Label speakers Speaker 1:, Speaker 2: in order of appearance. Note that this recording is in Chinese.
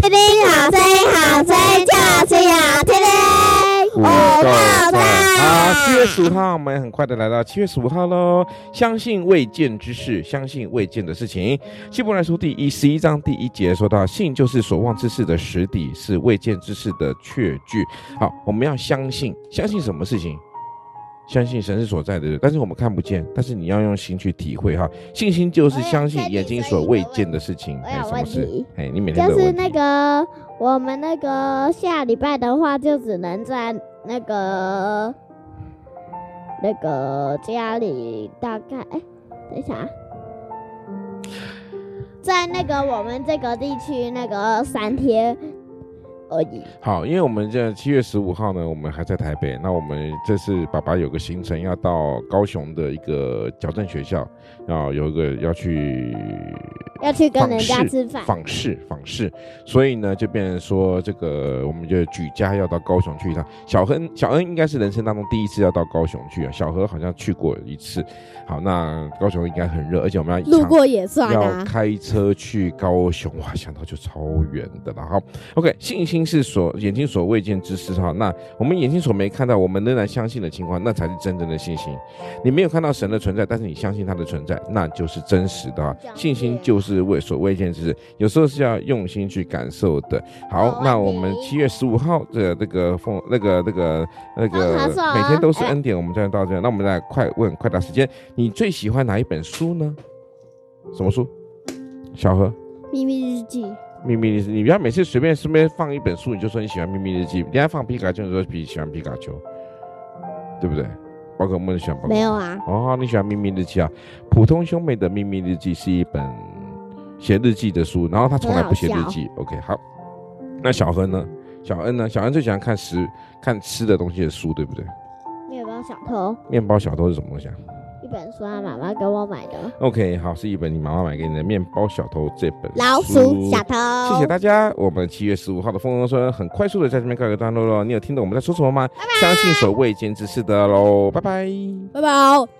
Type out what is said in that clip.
Speaker 1: 听听好声，好声音就是要听听。五到三，
Speaker 2: 好，七月十五号，我们很快的来到七月十五号喽。相信未见之事，相信未见的事情。希伯来书第一十一章第一节说到，信就是所望之事的实底，是未见之事的确据。好，我们要相信，相信什么事情？相信神是所在的，但是我们看不见，但是你要用心去体会哈。信心就是相信眼睛所未见的事情。哎，什么事？哎，你每天
Speaker 1: 就是那个我们那个下礼拜的话，就只能在那个那个家里，大概哎，等一下啊，在那个我们这个地区那个三天。而已。
Speaker 2: 好，因为我们在七月十五号呢，我们还在台北。那我们这次爸爸有个行程，要到高雄的一个矫正学校，要有一个要去
Speaker 1: 要去跟人家吃饭
Speaker 2: 访视访视，所以呢，就变成说这个我们就举家要到高雄去一趟。小恩小恩应该是人生当中第一次要到高雄去啊，小何好像去过一次。好，那高雄应该很热，而且我们要
Speaker 1: 路过也算
Speaker 2: 要开车去高雄，哇，想到就超远的了。好，OK，信心。是所眼睛所未见之事哈，那我们眼睛所没看到，我们仍然相信的情况，那才是真正的信心。你没有看到神的存在，但是你相信他的存在，那就是真实的。信心就是未所未见之事，有时候是要用心去感受的。好，那我们七月十五号的那个奉那个那个那个每天都是恩典，我们就到这。那我们来快问快答时间，你最喜欢哪一本书呢？什么书？小何，
Speaker 1: 秘密日记。
Speaker 2: 秘密日记，你不要每次随便随便放一本书，你就说你喜欢秘密日记。人家放皮卡丘，你说比喜欢皮卡丘，对不对？宝可梦喜欢宝可梦。
Speaker 1: 没有啊。
Speaker 2: 哦，你喜欢秘密日记啊？普通兄妹的秘密日记是一本写日记的书，然后他从来不写日记。OK，好。那小何呢？小恩呢？小恩最喜欢看食看吃的东西的书，对不对？
Speaker 1: 面包小偷。
Speaker 2: 面包小偷是什么东西啊？
Speaker 1: 一本书啊，妈妈给我买的。
Speaker 2: OK，好，是一本你妈妈买给你的《面包小偷》这本
Speaker 1: 老鼠小偷。
Speaker 2: 谢谢大家，我们七月十五号的风中说很快速的在这边告一个段落喽。你有听懂我们在说什么吗？拜拜。相信所未见之事的喽，拜拜，
Speaker 1: 拜拜。